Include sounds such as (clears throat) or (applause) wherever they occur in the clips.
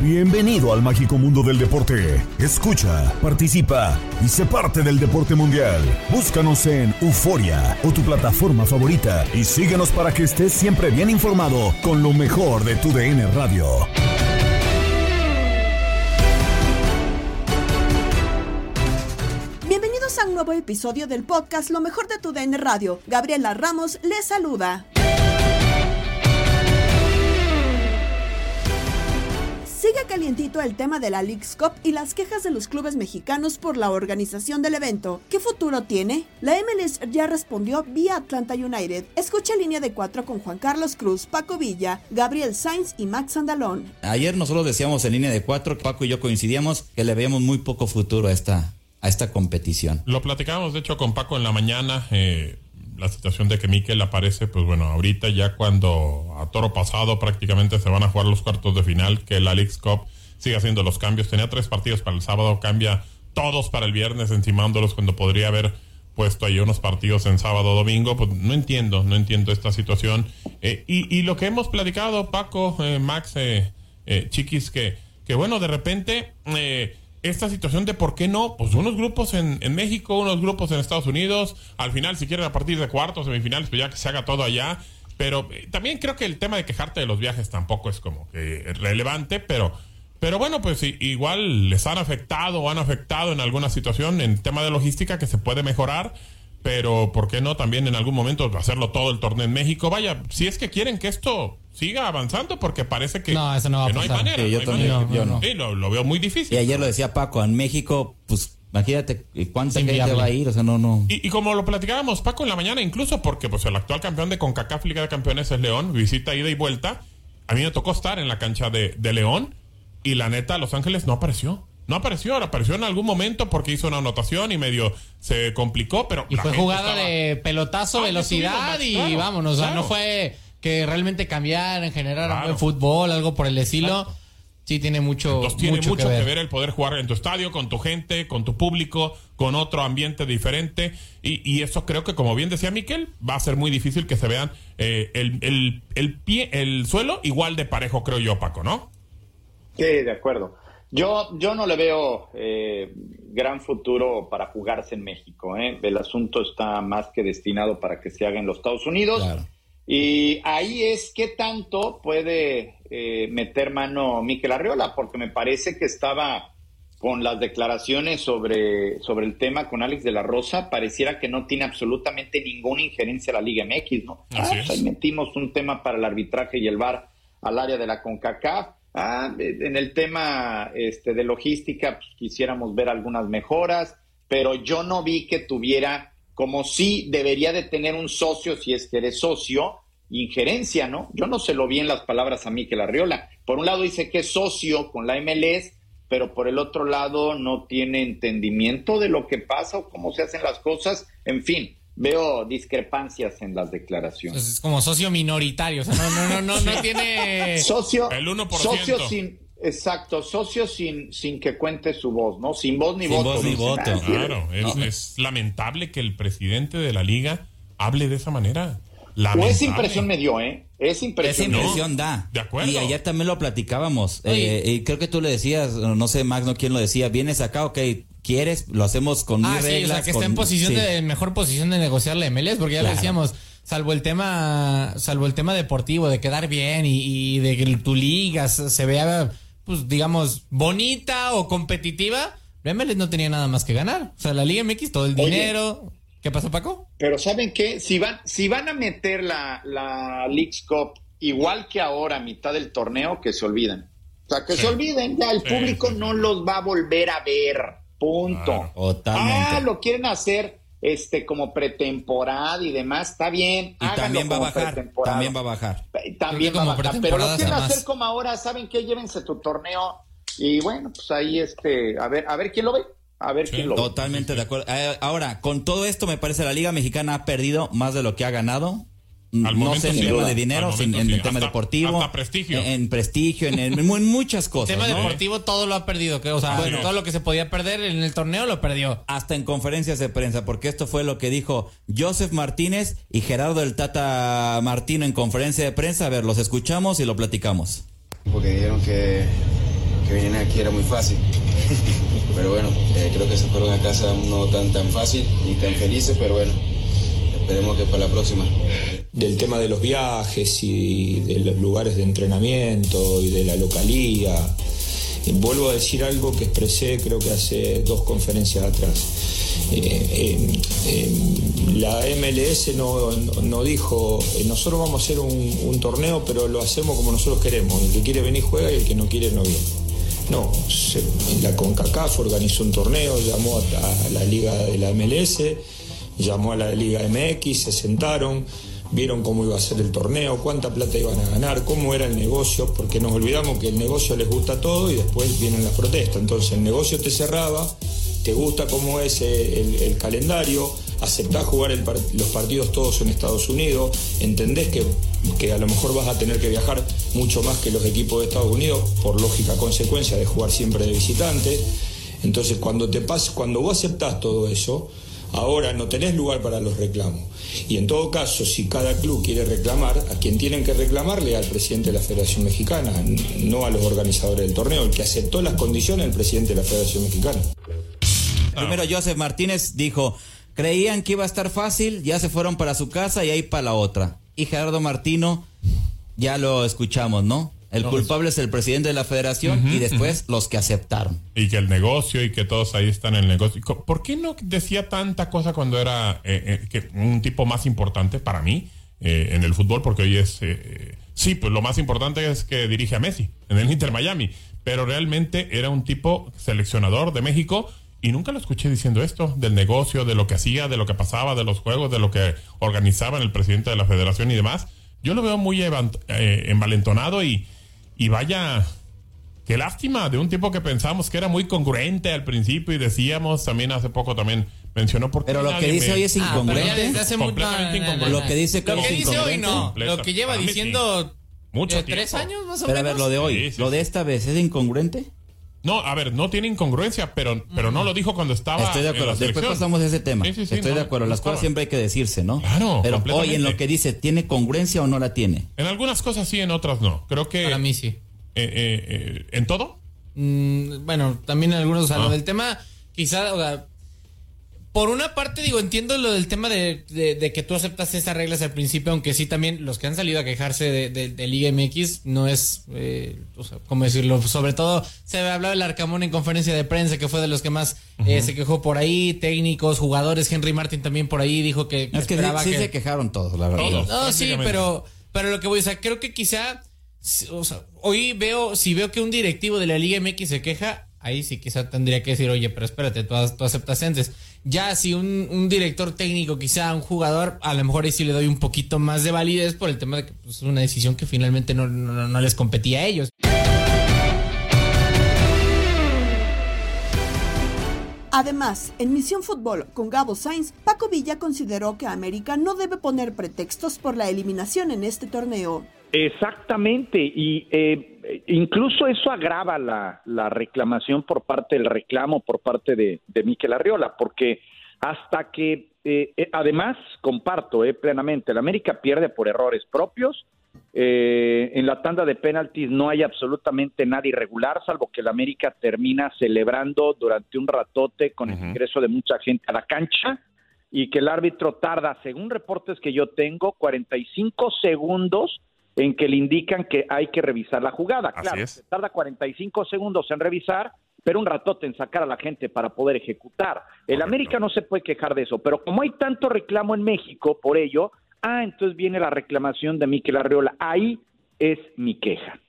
Bienvenido al mágico mundo del deporte. Escucha, participa y sé parte del deporte mundial. Búscanos en Euforia o tu plataforma favorita y síguenos para que estés siempre bien informado con lo mejor de tu DN Radio. Bienvenidos a un nuevo episodio del podcast Lo mejor de tu DN Radio. Gabriela Ramos les saluda. Sigue calientito el tema de la League's Cup y las quejas de los clubes mexicanos por la organización del evento. ¿Qué futuro tiene? La MLS ya respondió vía Atlanta United. Escucha línea de cuatro con Juan Carlos Cruz, Paco Villa, Gabriel Sainz y Max Andalón. Ayer nosotros decíamos en línea de cuatro, Paco y yo coincidíamos que le veíamos muy poco futuro a esta, a esta competición. Lo platicábamos, de hecho, con Paco en la mañana. eh, la situación de que Mikel aparece, pues bueno, ahorita ya cuando a toro pasado prácticamente se van a jugar los cuartos de final, que la League's Cup sigue haciendo los cambios. Tenía tres partidos para el sábado, cambia todos para el viernes, encimándolos cuando podría haber puesto ahí unos partidos en sábado domingo. Pues no entiendo, no entiendo esta situación. Eh, y, y lo que hemos platicado, Paco, eh, Max, eh, eh, Chiquis, que, que bueno, de repente eh, esta situación de por qué no, pues unos grupos en, en México, unos grupos en Estados Unidos, al final si quieren a partir de cuartos, semifinales, pues ya que se haga todo allá. Pero eh, también creo que el tema de quejarte de los viajes tampoco es como que relevante, pero... Pero bueno, pues igual les han afectado o han afectado en alguna situación en tema de logística que se puede mejorar, pero ¿por qué no también en algún momento hacerlo todo el torneo en México? Vaya, si es que quieren que esto siga avanzando, porque parece que No, eso no va a no hay manera. Sí, yo no hay también, manera. yo no. Sí, lo, lo veo muy difícil. Y ayer lo decía Paco, en México, pues imagínate cuánta Es gente va a ir, o sea, no, no. Y, y como lo platicábamos, Paco, en la mañana, incluso porque pues el actual campeón de CONCACAF Liga de Campeones es León, visita ida y vuelta. A mí me tocó estar en la cancha de, de León y la neta, Los Ángeles no apareció. No apareció, apareció en algún momento porque hizo una anotación y medio se complicó, pero... Y fue jugada estaba- de pelotazo, Ah, velocidad y claro, vámonos. O sea, no fue que realmente cambiaran, generaran Claro. buen fútbol, algo por el estilo. Sí, tiene mucho, Entonces tiene mucho, mucho, que, ver. que ver el poder jugar en tu estadio, con tu gente, con tu público, con otro ambiente diferente. Y, y eso creo que, como bien decía Miquel, va a ser muy difícil que se vean eh, el, el, el pie, el suelo igual de parejo, creo yo, Paco, ¿no? Sí, de acuerdo. Yo, yo no le veo eh, gran futuro para jugarse en México. ¿eh? El asunto está más que destinado para que se haga en los Estados Unidos. Claro. Y ahí es qué tanto puede eh, meter mano Miquel Arriola, porque me parece que estaba con las declaraciones sobre, sobre el tema con Alex de la Rosa, pareciera que no tiene absolutamente ninguna injerencia la Liga MX, ¿no? Así Ah, es. ahí metimos un tema para el arbitraje y el VAR al área de la CONCACAF. Ah, en el tema este, de logística, pues, quisiéramos ver algunas mejoras, pero yo no vi que tuviera, como sí debería de tener un socio, si es que eres socio, injerencia, ¿no? Yo no se lo vi en las palabras a Miquel Arriola. Por un lado dice que es socio con la MLS, pero por el otro lado no tiene entendimiento de lo que pasa o cómo se hacen las cosas. En fin, veo discrepancias en las declaraciones. Pues es como socio minoritario, o sea, no, no, no, no, no (laughs) tiene... Socio, El 1%. socio sin, exacto, socio sin, sin que cuente su voz, ¿no? Sin voz ni Sin voto. voz ni voto. Claro, es, es lamentable que el presidente de la liga hable de esa manera. O esa impresión me dio, ¿eh? Esa Esa impresión. impresión da. De acuerdo. Y ayer también lo platicábamos. Eh, y creo que tú le decías, no sé, Max, no quién lo decía. Vienes acá, ok, quieres, lo hacemos con Ah, mis sí, reglas. o sea, que está en posición sí. de mejor posición de negociar la MLS, porque ya lo Claro. decíamos, salvo el tema, salvo el tema deportivo, de quedar bien y, y de que tu liga se vea, pues, digamos, bonita o competitiva, la MLS no tenía nada más que ganar. O sea, la Liga MX, todo el Oye. dinero. ¿Qué pasó, Paco? Pero ¿saben qué? Si van, si van a meter la, la Leagues Cup igual que ahora a mitad del torneo, que se olviden. O sea, que Sí. se olviden, ya el Sí, público sí. no los va a volver a ver. Punto. Claro. Ah, lo quieren hacer este como pretemporada y demás, está bien. Y también va a bajar. pretemporada. También va a bajar. Eh, También va a bajar. Pero lo quieren hacer como ahora, ¿saben qué? Llévense tu torneo y bueno, pues ahí este, a ver, a ver quién lo ve. A ver Sí, quién lo ve. Totalmente de acuerdo. Eh, ahora, con todo esto, me parece la Liga Mexicana ha perdido más de lo que ha ganado. Al no sé en sí. tema de dinero, sin- en sí. el tema Hasta- deportivo. hasta prestigio. En, en prestigio, en, en mu- en muchas (laughs) cosas. tema ¿no? deportivo todo lo ha perdido, que, o sea, Bueno. todo lo que se podía perder en el torneo lo perdió. Hasta en conferencias de prensa, porque esto fue lo que dijo Joseph Martínez y Gerardo el Tata Martino en conferencia de prensa. A ver, los escuchamos y lo platicamos. porque dijeron que, que venir aquí era muy fácil. (laughs) Pero bueno, eh, creo que se fueron a casa no tan tan fácil ni tan felices, pero bueno, esperemos que para la próxima. Del tema de los viajes y de los lugares de entrenamiento y de la localía. Y vuelvo a decir algo que expresé creo que hace dos conferencias atrás. Eh, eh, eh, la MLS no, dijo, eh, nosotros vamos a hacer un, un torneo, pero lo hacemos como nosotros queremos. El que quiere venir juega y el que no quiere no viene. No, se- la CONCACAF organizó un torneo, llamó a, a la liga de la MLS, llamó a la Liga MX, se sentaron, vieron cómo iba a ser el torneo, cuánta plata iban a ganar, cómo era el negocio, porque nos olvidamos que el negocio les gusta todo y después vienen las protestas. Entonces el negocio te cerraba, te gusta cómo es eh, el, calendario, aceptás jugar los partidos todos en Estados Unidos, entendés que, que a lo mejor vas a tener que viajar mucho más que los equipos de Estados Unidos, por lógica consecuencia de jugar siempre de visitante. Entonces cuando te pas, cuando vos aceptás todo eso, ahora no tenés lugar para los reclamos. Y en todo caso, si cada club quiere reclamar, a quien tienen que reclamarle al presidente de la Federación Mexicana, no a los organizadores del torneo, el que aceptó las condiciones el presidente de la Federación Mexicana. Primero Joseph Martínez dijo, creían que iba a estar fácil, ya se fueron para su casa y ahí para la otra. Y Gerardo Martino, ya lo escuchamos, ¿no? El No, culpable es el presidente de la federación y después los que aceptaron. Y que el negocio y que todos ahí están en el negocio. ¿Por qué no decía tanta cosa cuando era eh, eh, que un tipo más importante para mí eh, en el fútbol? Porque hoy es. eh, sí, pues lo más importante es que dirige a Messi en el Inter Miami. Pero realmente era un tipo seleccionador de México y nunca lo escuché diciendo esto: del negocio, de lo que hacía, de lo que pasaba, de los juegos, de lo que organizaban el presidente de la federación y demás. Yo lo veo muy envalentonado y, y vaya. Qué lástima de un tipo que pensamos que era muy congruente al principio y decíamos también hace poco también mencionó porque Pero lo que dice hoy es incongruente. Ah, pero hace mucho- completamente no, incongruente. Lo que dice Lo que dice hoy no. incongruente. Lo que lleva diciendo Mucho tres años más o Pero a menos. ver, lo de hoy, Sí, sí, lo de esta vez, ¿es incongruente? No, a ver, no tiene incongruencia, pero, pero no lo dijo cuando estaba. Estoy de en acuerdo. la Después pasamos a ese tema. Sí, sí, sí, Estoy no, de acuerdo. Las cosas siempre hay que decirse, ¿no? Claro, Pero hoy en lo que dice, ¿tiene congruencia o no la tiene? En algunas cosas sí, en otras no. Creo que. Para mí sí. eh, eh, eh, ¿En todo? Mm, bueno, también algunos, o sea, Ah. lo del tema, quizá, o sea, por una parte, digo, entiendo lo del tema de, de- de que tú aceptas esas reglas al principio, aunque sí también los que han salido a quejarse de, de- de Liga MX no es, eh, o sea, ¿cómo decirlo? Sobre todo se hablaba del Arcamón en conferencia de prensa, que fue de los que más eh, se quejó por ahí, técnicos, jugadores, Henry Martin también por ahí dijo que, Es que sí, esperaba sí que- se quejaron todos, la verdad. Todos. no, sí, pero, pero lo que voy, o sea, creo que quizá, o sea, hoy veo, si veo que un directivo de la Liga MX se queja, ahí sí quizá tendría que decir, oye, pero espérate, tú, tú aceptas antes. Ya si un, director técnico, quizá un jugador, a lo mejor ahí sí le doy un poquito más de validez por el tema de que pues, es una decisión que finalmente no, no, no les competía a ellos. Además, en Misión Fútbol con Gabo Sainz, Paco Villa consideró que América no debe poner pretextos por la eliminación en este torneo. Exactamente, y eh, incluso eso agrava la, la, reclamación por parte del reclamo por parte de, de Miquel Arriola, porque hasta que, eh, eh, además, comparto plenamente, el América pierde por errores propios, eh, en la tanda de penaltis no hay absolutamente nada irregular, salvo que el América termina celebrando durante un ratote con el ingreso de mucha gente a la cancha y que el árbitro tarda, según reportes que yo tengo, 45 segundos en que le indican que hay que revisar la jugada. claro, tarda 45 segundos en revisar, pero un ratote en sacar a la gente para poder ejecutar. El América no se puede quejar de eso, pero como hay tanto reclamo en México por ello, Ah, entonces viene la reclamación de Miquel Arreola. Ahí es mi queja.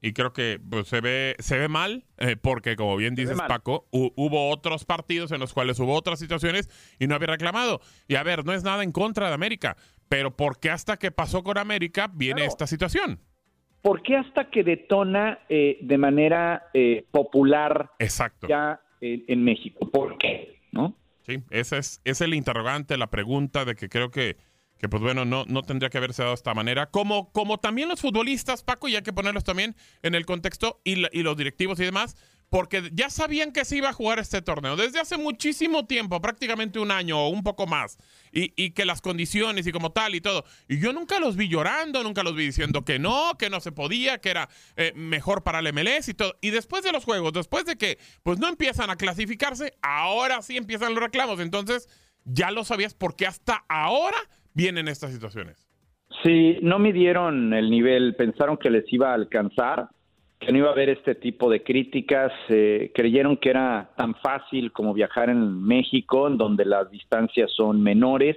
Y creo que pues, se ve se ve mal eh, porque como bien dices Paco, hubo otros partidos en los cuales hubo otras situaciones y no había reclamado. Y a ver, no es nada en contra de América, pero ¿por qué hasta que pasó con América viene esta situación? ¿Por qué hasta que detona eh, de manera eh, popular Exacto. ya en México? ¿Por qué? ¿No? Sí, ese es, es el interrogante, la pregunta de que creo que que pues bueno, no, no tendría que haberse dado de esta manera. Como, como también los futbolistas, Paco, y hay que ponerlos también en el contexto, y, los directivos y demás, porque ya sabían que se iba a jugar este torneo desde hace muchísimo tiempo, prácticamente un año o un poco más, y, y, que las condiciones y como tal y todo. Y yo nunca los vi llorando, nunca los vi diciendo que no, que no se podía, que era eh, mejor para el MLS y todo. Y después de los juegos, después de que pues no empiezan a clasificarse, ahora sí empiezan los reclamos. Entonces, ya lo sabías porque hasta ahora vienen estas situaciones? Sí, no midieron el nivel, pensaron que les iba a alcanzar, que no iba a haber este tipo de críticas, eh, creyeron que era tan fácil como viajar en México, en donde las distancias son menores.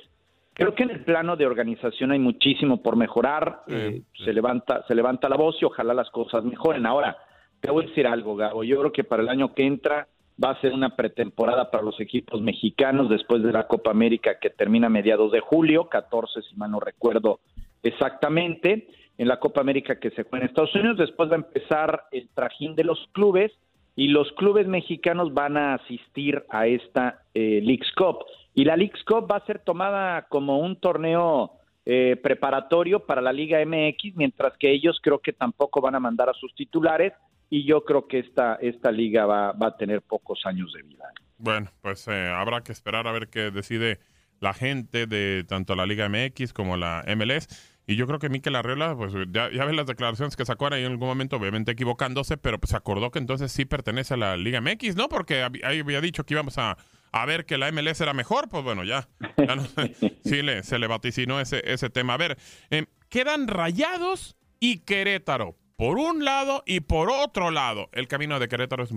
Creo que en el plano de organización hay muchísimo por mejorar, eh, se levanta se levanta la voz y ojalá las cosas mejoren. Ahora, te voy a decir algo, Gabo, yo creo que para el año que entra va a ser una pretemporada para los equipos mexicanos después de la Copa América que termina a mediados de julio, 14 si mal no recuerdo exactamente, en la Copa América que se juega en Estados Unidos, después va a empezar el trajín de los clubes y los clubes mexicanos van a asistir a esta eh, Cup. Y la Leagues Cup va a ser tomada como un torneo eh, preparatorio para la Liga MX, mientras que ellos creo que tampoco van a mandar a sus titulares y yo creo que esta, esta liga va, va a tener pocos años de vida. Bueno, pues eh, habrá que esperar a ver qué decide la gente de tanto la Liga MX como la MLS. Y yo creo que Mikel Arriola, pues ya, ya ven las declaraciones que sacó ahí en algún momento, obviamente equivocándose, pero pues se acordó que entonces sí pertenece a la Liga MX, ¿no? Porque ahí había dicho que íbamos a, a ver que la MLS era mejor, pues bueno, ya, ya no, (laughs) sí le, se le vaticinó ese, ese tema. A ver, eh, quedan Rayados y Querétaro por un lado y por otro lado. El camino de Querétaro es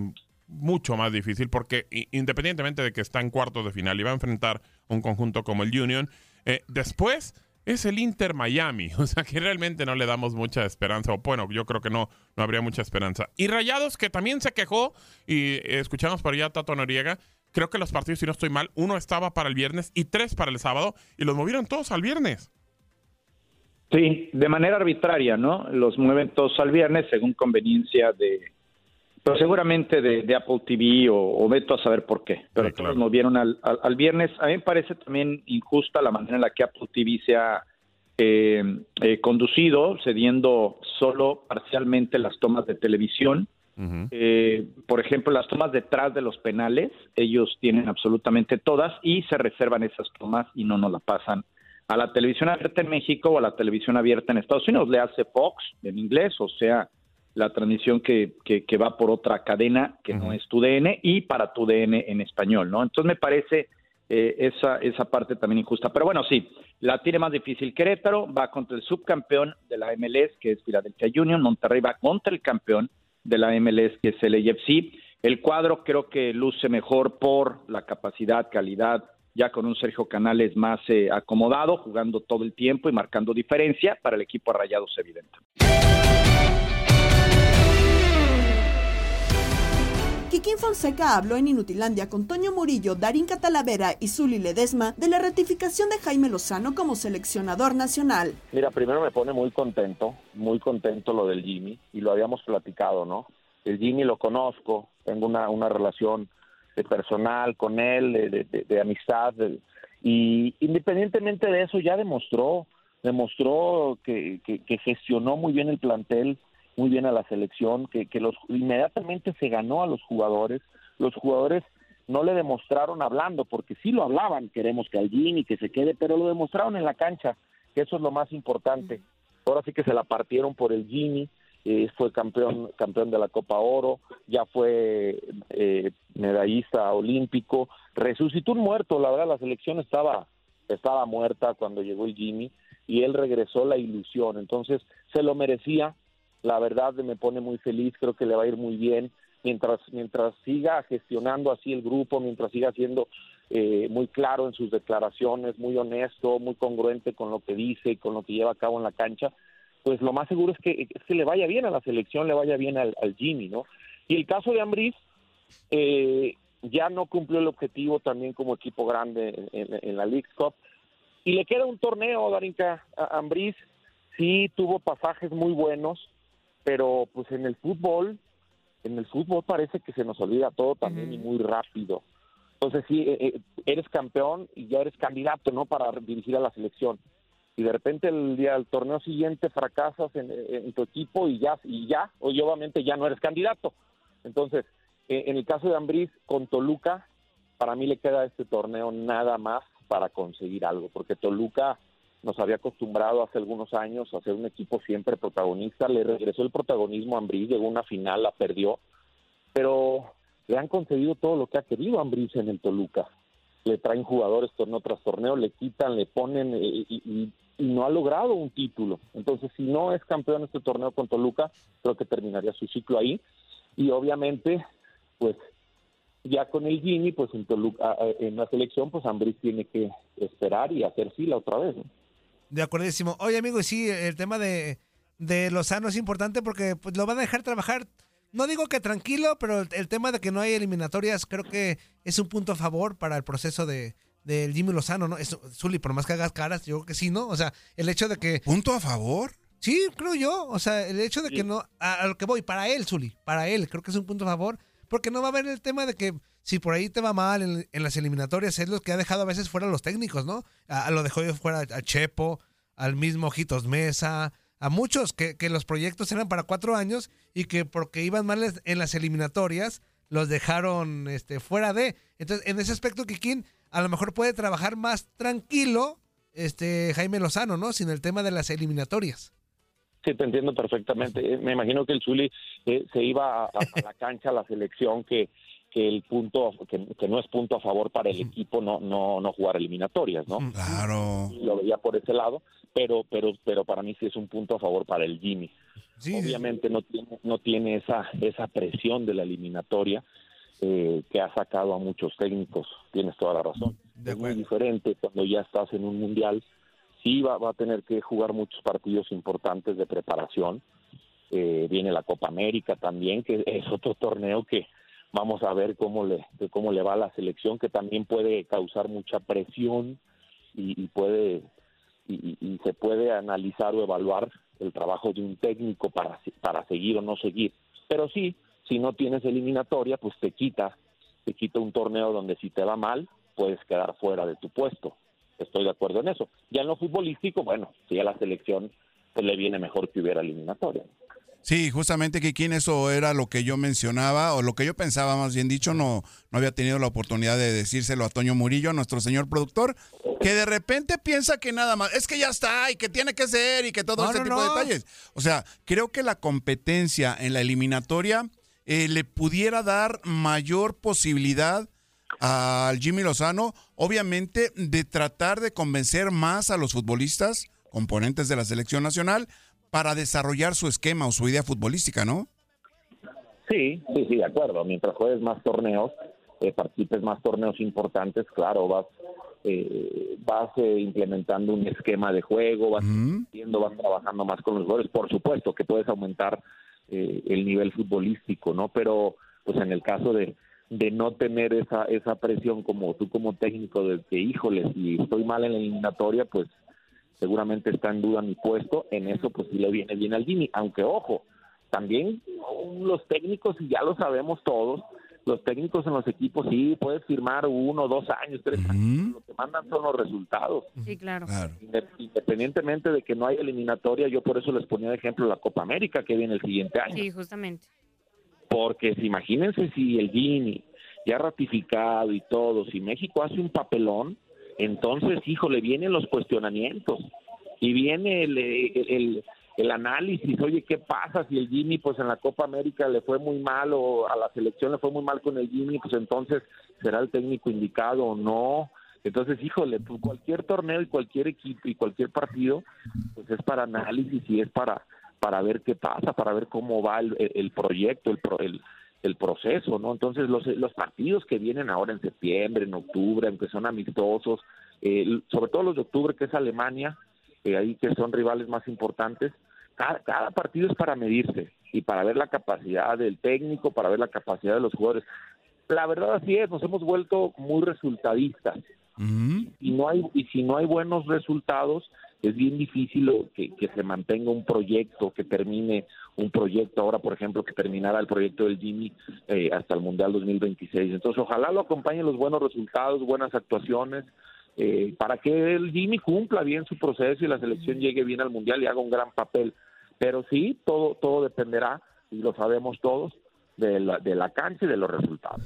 mucho más difícil porque independientemente de que está en cuartos de final y va a enfrentar un conjunto como el Union, eh, después es el Inter Miami, (laughs) o sea que realmente no le damos mucha esperanza, o bueno, yo creo que no, no habría mucha esperanza. Y Rayados, que también se quejó, y escuchamos por allá a Tato Noriega, creo que los partidos, si no estoy mal, uno estaba para el viernes y tres para el sábado, y los movieron todos al viernes. Sí, de manera arbitraria, ¿no? Los mueven todos al viernes según conveniencia de, pero seguramente de, Apple TV o, o, veto a saber por qué. Pero todos claro. movieron al, al, viernes. A mí me parece también injusta la manera en la que Apple TV se ha eh, eh, conducido, cediendo solo parcialmente las tomas de televisión. Uh -huh. eh, por ejemplo, las tomas detrás de los penales, ellos tienen absolutamente todas y se reservan esas tomas y no nos la pasan a la televisión abierta en México o a la televisión abierta en Estados Unidos. Le hace Fox en inglés, o sea, la transmisión que, que, que va por otra cadena que uh -huh. no es tu DN y para tu DN en español, ¿no? Entonces me parece eh, esa, esa parte también injusta. Pero bueno, sí, la tiene más difícil Querétaro, va contra el subcampeón de la MLS, que es Philadelphia Union, Monterrey va contra el campeón de la MLS, que es el AFC. El cuadro creo que luce mejor por la capacidad, calidad, ya con un Sergio Canales más eh, acomodado, jugando todo el tiempo y marcando diferencia para el equipo a Rayados, evidente. Kikín Fonseca habló en Inutilandia con Toño Murillo, Darín Catalavera y Zuli Ledesma de la ratificación de Jaime Lozano como seleccionador nacional. Mira, primero me pone muy contento, muy contento lo del Jimmy, y lo habíamos platicado, ¿no? El Jimmy lo conozco, tengo una, una relación de personal con él, de, de, amistad, y independientemente de eso ya demostró, demostró que, que, gestionó muy bien el plantel, muy bien a la selección, que, que los inmediatamente se ganó a los jugadores, los jugadores no le demostraron hablando, porque sí lo hablaban, queremos que al Jimmy que se quede, pero lo demostraron en la cancha, que eso es lo más importante. Ahora sí que se la partieron por el Jimmy, eh, fue campeón campeón de la Copa Oro, ya fue eh, medallista olímpico, resucitó un muerto, la verdad la selección estaba estaba muerta cuando llegó el Jimmy y él regresó la ilusión, entonces se lo merecía, la verdad me pone muy feliz, creo que le va a ir muy bien mientras mientras siga gestionando así el grupo, mientras siga siendo eh, muy claro en sus declaraciones, muy honesto, muy congruente con lo que dice y con lo que lleva a cabo en la cancha, pues lo más seguro es que, es que le vaya bien a la selección, le vaya bien al, Jimmy, ¿no? Y el caso de Ambriz, eh, ya no cumplió el objetivo también como equipo grande en, la League Cup. Y le queda un torneo, Darinka, a Ambriz. Sí, tuvo pasajes muy buenos, pero pues en el fútbol, en el fútbol parece que se nos olvida todo también y muy rápido. Entonces sí, eh, eh, eres campeón y ya eres candidato, ¿no? Para dirigir a la selección y de repente el día del torneo siguiente fracasas en, tu equipo y ya y ya obviamente ya no eres candidato. Entonces eh, en el caso de Ambriz con Toluca para mí le queda este torneo nada más para conseguir algo porque Toluca nos había acostumbrado hace algunos años a ser un equipo siempre protagonista. Le regresó el protagonismo a Ambriz llegó a una final la perdió. Pero le han concedido todo lo que ha querido Ambriz en el Toluca. Le traen jugadores torneo tras torneo, le quitan, le ponen eh, y, y no ha logrado un título. Entonces, si no es campeón este torneo con Toluca, creo que terminaría su ciclo ahí. Y obviamente, pues ya con el Gini, pues en, Toluca, en la selección, pues Ambris tiene que esperar y hacer fila otra vez. De acuerdísimo. Oye, amigo, y sí, el tema de, de Lozano es importante porque pues, lo van a dejar trabajar. No digo que tranquilo, pero el tema de que no hay eliminatorias creo que es un punto a favor para el proceso de, del Jimmy Lozano, ¿no? Es, Zuli, por más que hagas caras, yo creo que sí, ¿no? O sea, el hecho de que... ¿Punto a favor? Sí, creo yo. O sea, el hecho de que no... A, lo que voy, para él, Zuli, para él, creo que es un punto a favor, porque no va a haber el tema de que si por ahí te va mal en, las eliminatorias, es lo que ha dejado a veces fuera a los técnicos, ¿no? A, lo dejó fuera a Chepo, al mismo Ojitos Mesa, a muchos que, que los proyectos eran para cuatro años y que porque iban mal en las eliminatorias, los dejaron este, fuera de. Entonces, en ese aspecto, Kikín a lo mejor puede trabajar más tranquilo este Jaime Lozano, ¿no? Sin el tema de las eliminatorias. Sí, te entiendo perfectamente. Eh, me imagino que el Zuli eh, se iba a, la cancha, a la selección, que, que el punto, que, no es punto a favor para el equipo no, no, no jugar eliminatorias, ¿no? Claro. Lo veía por ese lado, pero, pero, pero para mí sí es un punto a favor para el Jimmy. Obviamente no tiene, no tiene esa, esa presión de la eliminatoria eh, que ha sacado a muchos técnicos, tienes toda la razón. es muy diferente cuando ya estás en un mundial, sí va, va a tener que jugar muchos partidos importantes de preparación. Eh, viene la Copa América también, que es otro torneo que vamos a ver cómo le, cómo le va a la selección, que también puede causar mucha presión y, puede y, y, se puede analizar o evaluar el trabajo de un técnico para, para seguir o no seguir. Pero sí, si no tienes eliminatoria, pues te quita, te quita un torneo donde si te va mal, puedes quedar fuera de tu puesto. Estoy de acuerdo en eso. Ya en lo futbolístico, bueno, si a la selección pues le viene mejor que hubiera eliminatoria. Sí, justamente que quien eso era lo que yo mencionaba, o lo que yo pensaba más bien dicho, no, no había tenido la oportunidad de decírselo a Toño Murillo, nuestro señor productor, que de repente piensa que nada más, es que ya está, y que tiene que ser, y que todo ese tipo de detalles. O sea, creo que la competencia en la eliminatoria eh, le pudiera dar mayor posibilidad al Jimmy Lozano, obviamente, de tratar de convencer más a los futbolistas, componentes de la selección nacional, para desarrollar su esquema o su idea futbolística, ¿no? Sí, sí, sí, de acuerdo. Mientras juegues más torneos, eh, participes más torneos importantes, claro, vas eh, vas eh, implementando un esquema de juego, vas viendo, vas trabajando más con los jugadores. Por supuesto que puedes aumentar eh, el nivel futbolístico, ¿no? Pero pues en el caso de, de no tener esa, esa presión como tú como técnico de que, híjole, si estoy mal en la eliminatoria, pues seguramente está en duda mi puesto, en eso pues sí le viene bien al Jimmy, aunque ojo, también los técnicos, y ya lo sabemos todos, los técnicos en los equipos sí puedes firmar uno, dos años, tres años, lo que mandan son los resultados. Sí, claro. Independientemente de que no haya eliminatoria, yo por eso les ponía de ejemplo la Copa América que viene el siguiente año. Sí, justamente. Porque si, imagínense si el Gini ya ratificado y todo, si México hace un papelón, entonces, híjole, vienen los cuestionamientos y viene el, el, el, análisis, oye, ¿qué pasa si el Jimmy, pues en la Copa América le fue muy mal o a la selección le fue muy mal con el Jimmy, pues entonces será el técnico indicado o no? Entonces, híjole, pues cualquier torneo y cualquier equipo y cualquier partido, pues es para análisis y es para para ver qué pasa, para ver cómo va el, el proyecto, el, el, el proceso, ¿no? Entonces los, los partidos que vienen ahora en septiembre, en octubre, aunque son amistosos, eh, sobre todo los de octubre que es Alemania, eh, ahí que son rivales más importantes, cada, cada, partido es para medirse y para ver la capacidad del técnico, para ver la capacidad de los jugadores. La verdad así es, nos hemos vuelto muy resultadistas. Y no hay y si no hay buenos resultados, es bien difícil que, se mantenga un proyecto, que termine un proyecto, ahora por ejemplo que terminara el proyecto del Jimmy eh, hasta el Mundial 2026. Entonces ojalá lo acompañen los buenos resultados, buenas actuaciones, eh, para que el Jimmy cumpla bien su proceso y la selección llegue bien al Mundial y haga un gran papel. Pero sí, todo, todo dependerá, y lo sabemos todos, de la, de la cancha y de los resultados.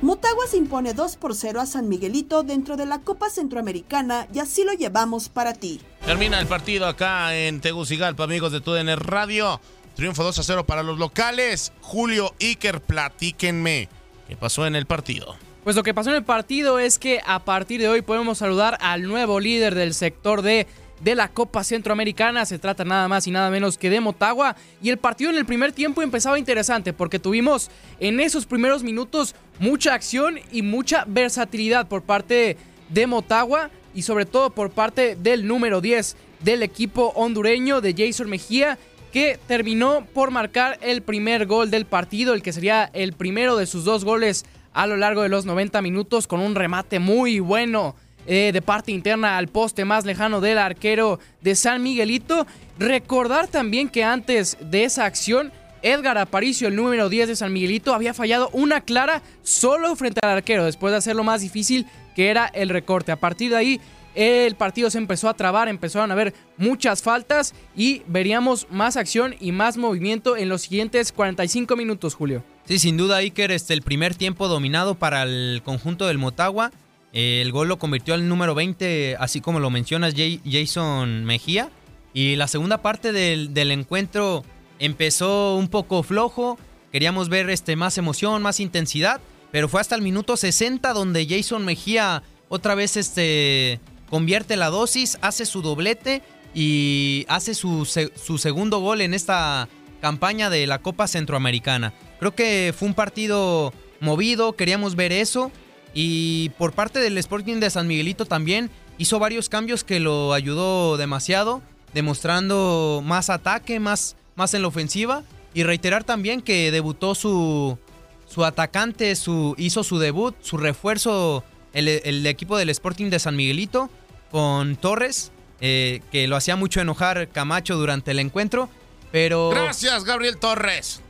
Motagua se impone 2 por 0 a San Miguelito dentro de la Copa Centroamericana y así lo llevamos para ti. Termina el partido acá en Tegucigalpa, amigos de TUDN Radio. Triunfo 2 a 0 para los locales. Julio Iker, platíquenme qué pasó en el partido. Pues lo que pasó en el partido es que a partir de hoy podemos saludar al nuevo líder del sector de de la Copa Centroamericana. Se trata nada más y nada menos que de Motagua. Y el partido en el primer tiempo empezaba interesante porque tuvimos en esos primeros minutos mucha acción y mucha versatilidad por parte de Motagua y sobre todo por parte del número 10 del equipo hondureño de Jason Mejía que terminó por marcar el primer gol del partido, el que sería el primero de sus dos goles a lo largo de los 90 minutos con un remate muy bueno eh, de parte interna al poste más lejano del arquero de San Miguelito. Recordar también que antes de esa acción, Edgar Aparicio, el número 10 de San Miguelito, había fallado una clara solo frente al arquero, después de hacerlo más difícil que era el recorte. A partir de ahí, el partido se empezó a trabar, empezaron a haber muchas faltas y veríamos más acción y más movimiento en los siguientes 45 minutos, Julio. Sí, sin duda, Iker, este, el primer tiempo dominado para el conjunto del Motagua. El gol lo convirtió al número 20, así como lo mencionas, Jason Mejía. Y la segunda parte del, encuentro empezó un poco flojo. Queríamos ver este, más emoción, más intensidad. Pero fue hasta el minuto 60 donde Jason Mejía otra vez este, convierte la dosis, hace su doblete y hace su, su segundo gol en esta campaña de la Copa Centroamericana. Creo que fue un partido movido, queríamos ver eso. Y por parte del Sporting de San Miguelito también hizo varios cambios que lo ayudó demasiado, demostrando más ataque, más, más en la ofensiva. Y reiterar también que debutó su, su atacante, su, hizo su debut, su refuerzo, el, equipo del Sporting de San Miguelito, con Torres, eh, que lo hacía mucho enojar Camacho durante el encuentro. Pero. Gracias, Gabriel Torres.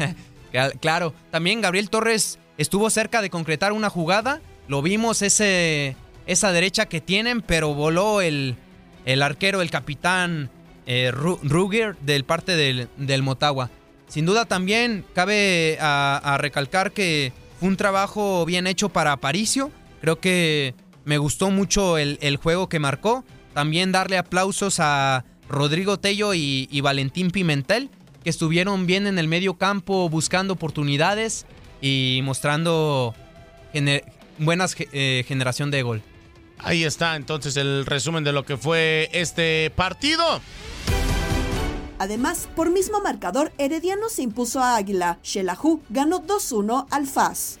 (laughs) claro, también Gabriel Torres estuvo cerca de concretar una jugada. Lo vimos ese, esa derecha que tienen, pero voló el, el arquero, el capitán eh, Ruger del parte del, del, Motagua. Sin duda también cabe a, recalcar que fue un trabajo bien hecho para Aparicio. Creo que me gustó mucho el, juego que marcó. También darle aplausos a Rodrigo Tello y, y Valentín Pimentel, que estuvieron bien en el medio campo buscando oportunidades y mostrando buena eh, generación de gol. Ahí está entonces el resumen de lo que fue este partido. Además, por mismo marcador, Herediano se impuso a Águila. Shelahu ganó 2-1 al FAS.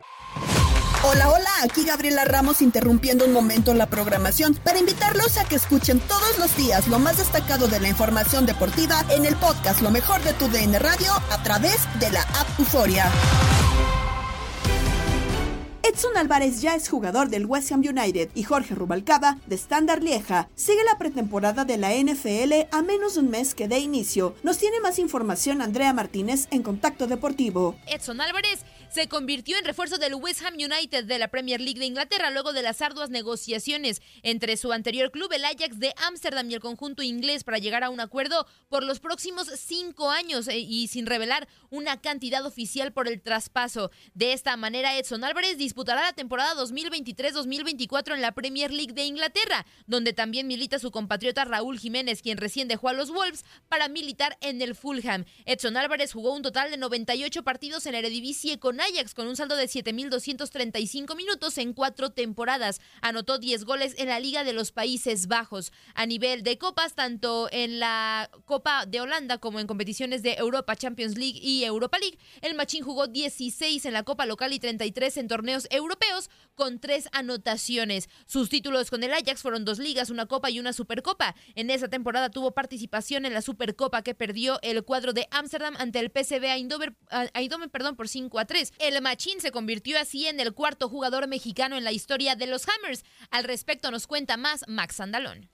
Hola, hola, aquí Gabriela Ramos interrumpiendo un momento la programación para invitarlos a que escuchen todos los días lo más destacado de la información deportiva en el podcast Lo mejor de tu DN Radio a través de la app Euforia. Edson Álvarez ya es jugador del West Ham United y Jorge Rubalcaba de Standard Lieja sigue la pretemporada de la NFL a menos de un mes que dé inicio. Nos tiene más información Andrea Martínez en Contacto Deportivo. Edson Álvarez se convirtió en refuerzo del West Ham United de la Premier League de Inglaterra luego de las arduas negociaciones entre su anterior club, el Ajax de Ámsterdam y el conjunto inglés para llegar a un acuerdo por los próximos cinco años eh, y sin revelar una cantidad oficial por el traspaso. De esta manera, Edson Álvarez disputará la temporada 2023-2024 en la Premier League de Inglaterra, donde también milita su compatriota Raúl Jiménez, quien recién dejó a los Wolves para militar en el Fulham. Edson Álvarez jugó un total de 98 partidos en la Eredivisie con Ajax con un saldo de 7.235 minutos en cuatro temporadas. Anotó 10 goles en la Liga de los Países Bajos. A nivel de copas, tanto en la Copa de Holanda como en competiciones de Europa, Champions League y Europa League, el Machín jugó 16 en la Copa local y 33 en torneos europeos con tres anotaciones. Sus títulos con el Ajax fueron dos ligas, una Copa y una Supercopa. En esa temporada tuvo participación en la Supercopa que perdió el cuadro de Ámsterdam ante el PSV Eindhoven, perdón, por 5 a 3. El Machín se convirtió así en el cuarto jugador mexicano en la historia de los Hammers. Al respecto nos cuenta más Max Andalón.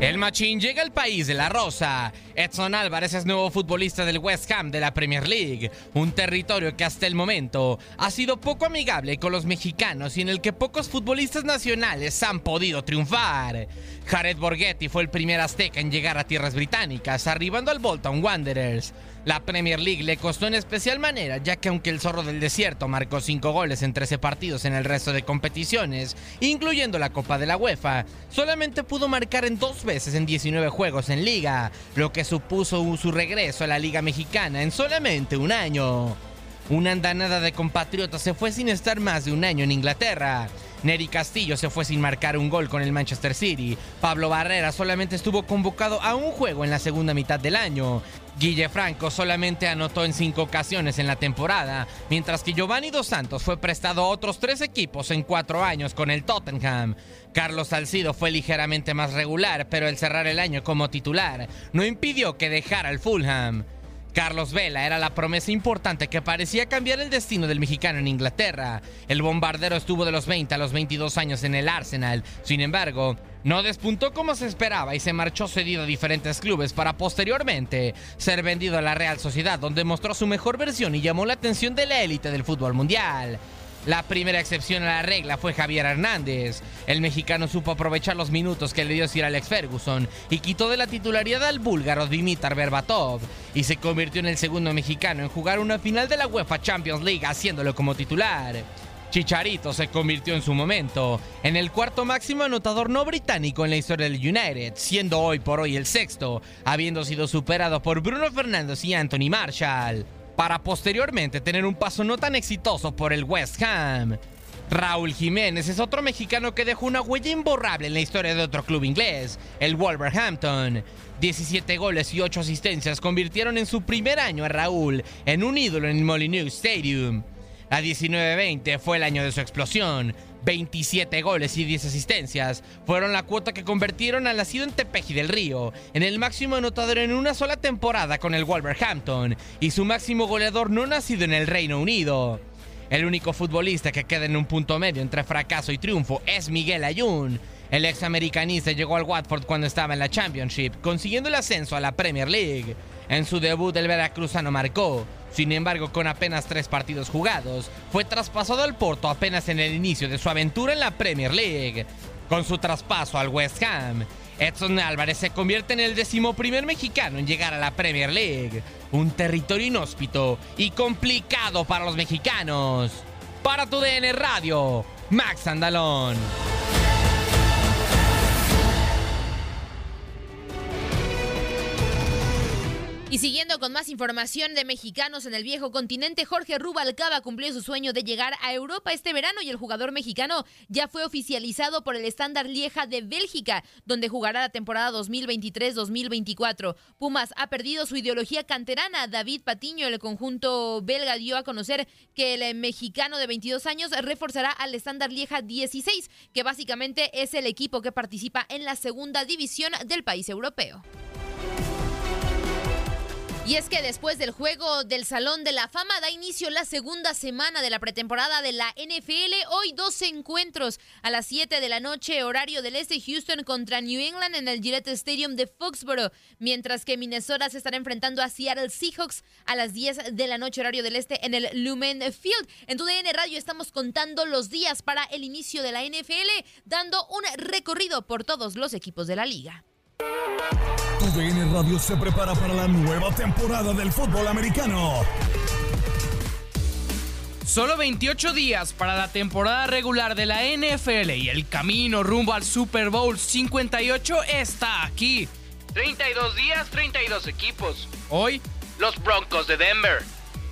El Machín llega al país de la Rosa. Edson Álvarez es nuevo futbolista del West Ham de la Premier League, un territorio que hasta el momento ha sido poco amigable con los mexicanos y en el que pocos futbolistas nacionales han podido triunfar. Jared Borghetti fue el primer azteca en llegar a tierras británicas, arribando al Bolton Wanderers. La Premier League le costó en especial manera, ya que aunque el zorro del desierto marcó 5 goles en 13 partidos en el resto de competiciones, incluyendo la Copa de la UEFA, solamente pudo marcar en dos veces en 19 juegos en liga, lo que supuso su regreso a la Liga Mexicana en solamente un año. Una andanada de compatriotas se fue sin estar más de un año en Inglaterra. Neri Castillo se fue sin marcar un gol con el Manchester City. Pablo Barrera solamente estuvo convocado a un juego en la segunda mitad del año. Guille Franco solamente anotó en cinco ocasiones en la temporada, mientras que Giovanni Dos Santos fue prestado a otros tres equipos en cuatro años con el Tottenham. Carlos Salcido fue ligeramente más regular, pero el cerrar el año como titular no impidió que dejara el Fulham. Carlos Vela era la promesa importante que parecía cambiar el destino del mexicano en Inglaterra. El bombardero estuvo de los 20 a los 22 años en el Arsenal. Sin embargo, no despuntó como se esperaba y se marchó cedido a diferentes clubes para posteriormente ser vendido a la Real Sociedad, donde mostró su mejor versión y llamó la atención de la élite del fútbol mundial. La primera excepción a la regla fue Javier Hernández. El mexicano supo aprovechar los minutos que le dio Sir Alex Ferguson y quitó de la titularidad al búlgaro Dimitar Berbatov y se convirtió en el segundo mexicano en jugar una final de la UEFA Champions League haciéndolo como titular. Chicharito se convirtió en su momento en el cuarto máximo anotador no británico en la historia del United, siendo hoy por hoy el sexto, habiendo sido superado por Bruno Fernández y Anthony Marshall para posteriormente tener un paso no tan exitoso por el West Ham. Raúl Jiménez es otro mexicano que dejó una huella imborrable en la historia de otro club inglés, el Wolverhampton. 17 goles y 8 asistencias convirtieron en su primer año a Raúl en un ídolo en el Molineux Stadium. La 19-20 fue el año de su explosión. 27 goles y 10 asistencias fueron la cuota que convirtieron al nacido en Tepeji del Río en el máximo anotador en una sola temporada con el Wolverhampton y su máximo goleador no nacido en el Reino Unido. El único futbolista que queda en un punto medio entre fracaso y triunfo es Miguel Ayun. El ex americanista llegó al Watford cuando estaba en la Championship, consiguiendo el ascenso a la Premier League. En su debut el veracruzano marcó, sin embargo con apenas tres partidos jugados, fue traspasado al Porto apenas en el inicio de su aventura en la Premier League. Con su traspaso al West Ham, Edson Álvarez se convierte en el decimoprimer mexicano en llegar a la Premier League, un territorio inhóspito y complicado para los mexicanos. Para tu DN Radio, Max Andalón. Y siguiendo con más información de mexicanos en el viejo continente, Jorge Rubalcaba cumplió su sueño de llegar a Europa este verano y el jugador mexicano ya fue oficializado por el estándar Lieja de Bélgica, donde jugará la temporada 2023-2024. Pumas ha perdido su ideología canterana. David Patiño, el conjunto belga, dio a conocer que el mexicano de 22 años reforzará al estándar Lieja 16, que básicamente es el equipo que participa en la segunda división del país europeo. Y es que después del juego del Salón de la Fama da inicio la segunda semana de la pretemporada de la NFL. Hoy dos encuentros a las 7 de la noche, horario del este, Houston contra New England en el Gillette Stadium de Foxborough, mientras que Minnesota se estará enfrentando a Seattle Seahawks a las 10 de la noche, horario del este, en el Lumen Field. En tu DN Radio estamos contando los días para el inicio de la NFL, dando un recorrido por todos los equipos de la liga. Tu DN Radio se prepara para la nueva temporada del fútbol americano. Solo 28 días para la temporada regular de la NFL y el camino rumbo al Super Bowl 58 está aquí. 32 días, 32 equipos. Hoy, los Broncos de Denver.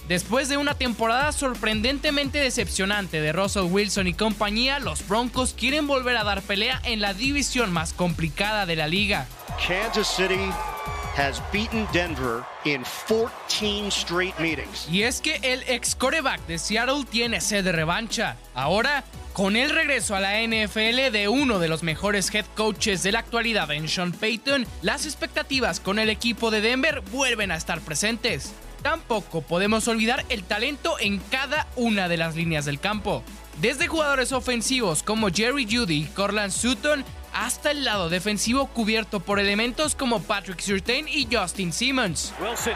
Después de una temporada sorprendentemente decepcionante de Russell Wilson y compañía, los Broncos quieren volver a dar pelea en la división más complicada de la liga. Kansas City has beaten Denver in 14 straight meetings. Y es que el ex coreback de Seattle tiene sed de revancha. Ahora, con el regreso a la NFL de uno de los mejores head coaches de la actualidad en Sean Payton, las expectativas con el equipo de Denver vuelven a estar presentes. Tampoco podemos olvidar el talento en cada una de las líneas del campo. Desde jugadores ofensivos como Jerry Judy y Corland Sutton hasta el lado defensivo cubierto por elementos como Patrick Surtain y Justin Simmons. Wilson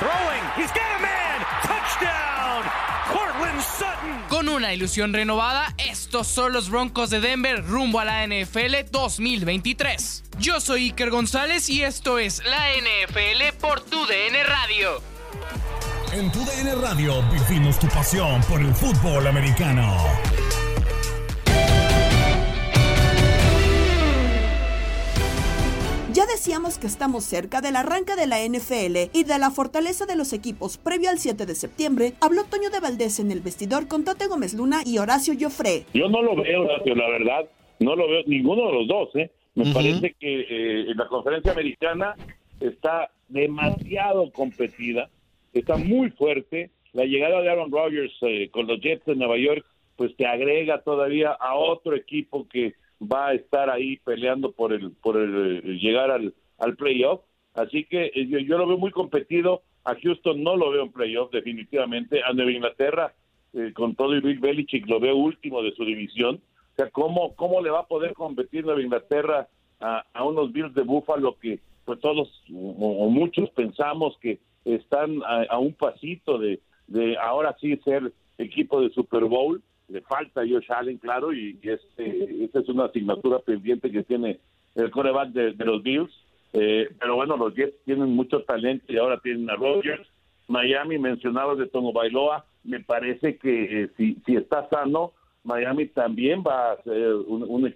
throwing, he's got a man, touchdown, Cortland Sutton. Con una ilusión renovada, estos son los Broncos de Denver rumbo a la NFL 2023. Yo soy Iker González y esto es la NFL por tu DN Radio. En tu DN Radio vivimos tu pasión por el fútbol americano. Ya decíamos que estamos cerca del arranque de la NFL y de la fortaleza de los equipos previo al 7 de septiembre. Habló Toño de Valdés en el vestidor con Tate Gómez Luna y Horacio Joffre. Yo no lo veo, Horacio, la verdad. No lo veo ninguno de los dos. ¿eh? Me parece que eh, la conferencia americana está demasiado competida, está muy fuerte. La llegada de Aaron Rodgers eh, con los Jets de Nueva York, pues te agrega todavía a otro equipo que va a estar ahí peleando por el por el, eh, llegar al, playoff. Así que eh, yo, yo lo veo muy competido. A Houston no lo veo en playoff definitivamente. A Nueva Inglaterra, eh, con todo y Bill Belichick, lo veo último de su división. O sea, ¿cómo, cómo le va a poder competir Nueva Inglaterra a, unos Bills de Buffalo que pues todos o muchos pensamos que están a, un pasito de, de ahora sí ser equipo de Super Bowl? le falta Josh Allen, claro, y, y este, es una asignatura pendiente que tiene el coreback de, los Bills. Eh, pero bueno, los Jets tienen mucho talento y ahora tienen a Rodgers. Miami, mencionabas de Tomo Bailoa, me parece que eh, si, si está sano, Miami también va a ser un, un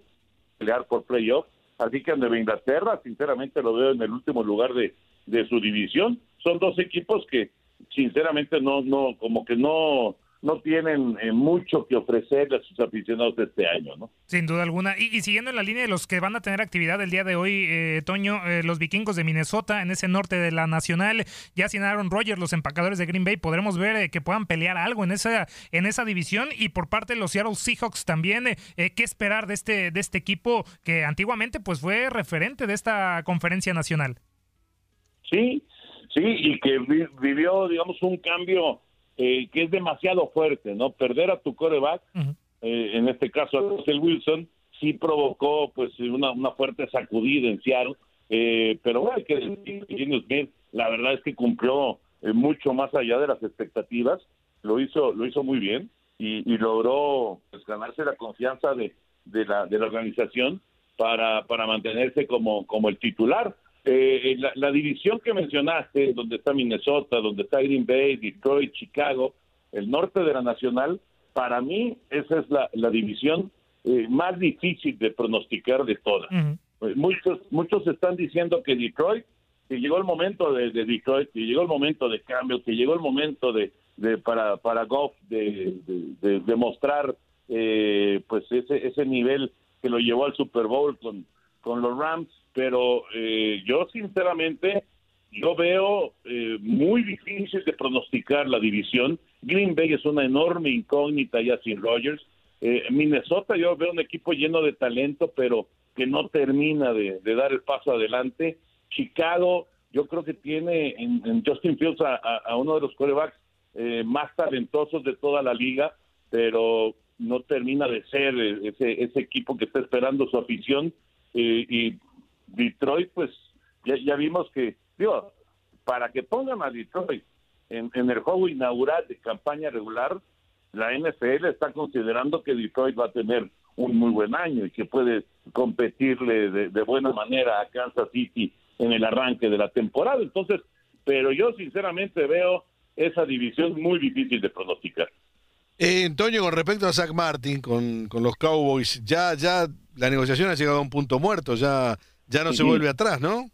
pelear por playoff. Así que Nueva Inglaterra, sinceramente, lo veo en el último lugar de, de su división. Son dos equipos que, sinceramente, no, no, como que no, no tienen eh, mucho que ofrecer a sus aficionados este año, ¿no? Sin duda alguna. Y, y, siguiendo en la línea de los que van a tener actividad el día de hoy, eh, Toño, eh, los vikingos de Minnesota, en ese norte de la Nacional, ya sin Aaron Rodgers, los empacadores de Green Bay, podremos ver eh, que puedan pelear algo en esa, en esa división. Y por parte de los Seattle Seahawks también, eh, ¿qué esperar de este, de este equipo que antiguamente pues fue referente de esta conferencia nacional? Sí, sí, y que vi, vivió, digamos, un cambio eh, que es demasiado fuerte, ¿no? Perder a tu coreback, uh -huh. eh, en este caso a Russell Wilson, sí provocó pues una, una fuerte sacudida en Seattle, eh, pero bueno, hay que decir que Gino Smith, la verdad es que cumplió eh, mucho más allá de las expectativas, lo hizo, lo hizo muy bien y, y logró pues, ganarse la confianza de, de, la, de la organización para, para mantenerse como, como el titular. Eh, la, la división que mencionaste, donde está Minnesota, donde está Green Bay, Detroit, Chicago, el norte de la Nacional, para mí esa es la, la división eh, más difícil de pronosticar de todas. Eh, Muchos, muchos están diciendo que Detroit, que llegó el momento de, de Detroit, que llegó el momento de cambio, que llegó el momento de, de para, para Goff de, de, de- de mostrar eh, pues ese, ese nivel que lo llevó al Super Bowl con, con los Rams, pero eh, yo sinceramente yo veo eh, muy difícil de pronosticar la división. Green Bay es una enorme incógnita ya sin Rodgers. Eh, Minnesota yo veo un equipo lleno de talento, pero que no termina de, dar el paso adelante. Chicago yo creo que tiene en, Justin Fields a, a- uno de los quarterbacks eh, más talentosos de toda la liga, pero no termina de ser eh, ese, ese equipo que está esperando su afición. Eh, y Detroit, pues ya, ya vimos que, digo, para que pongan a Detroit en, en el juego inaugural de campaña regular, la NFL está considerando que Detroit va a tener un muy buen año y que puede competirle de, de buena manera a Kansas City en el arranque de la temporada. Entonces, pero yo sinceramente veo esa división muy difícil de pronosticar. Eh, Antonio, con respecto a Zach Martin, con, con los Cowboys, ya, ya la negociación ha llegado a un punto muerto, ya, ya no se vuelve atrás, ¿no?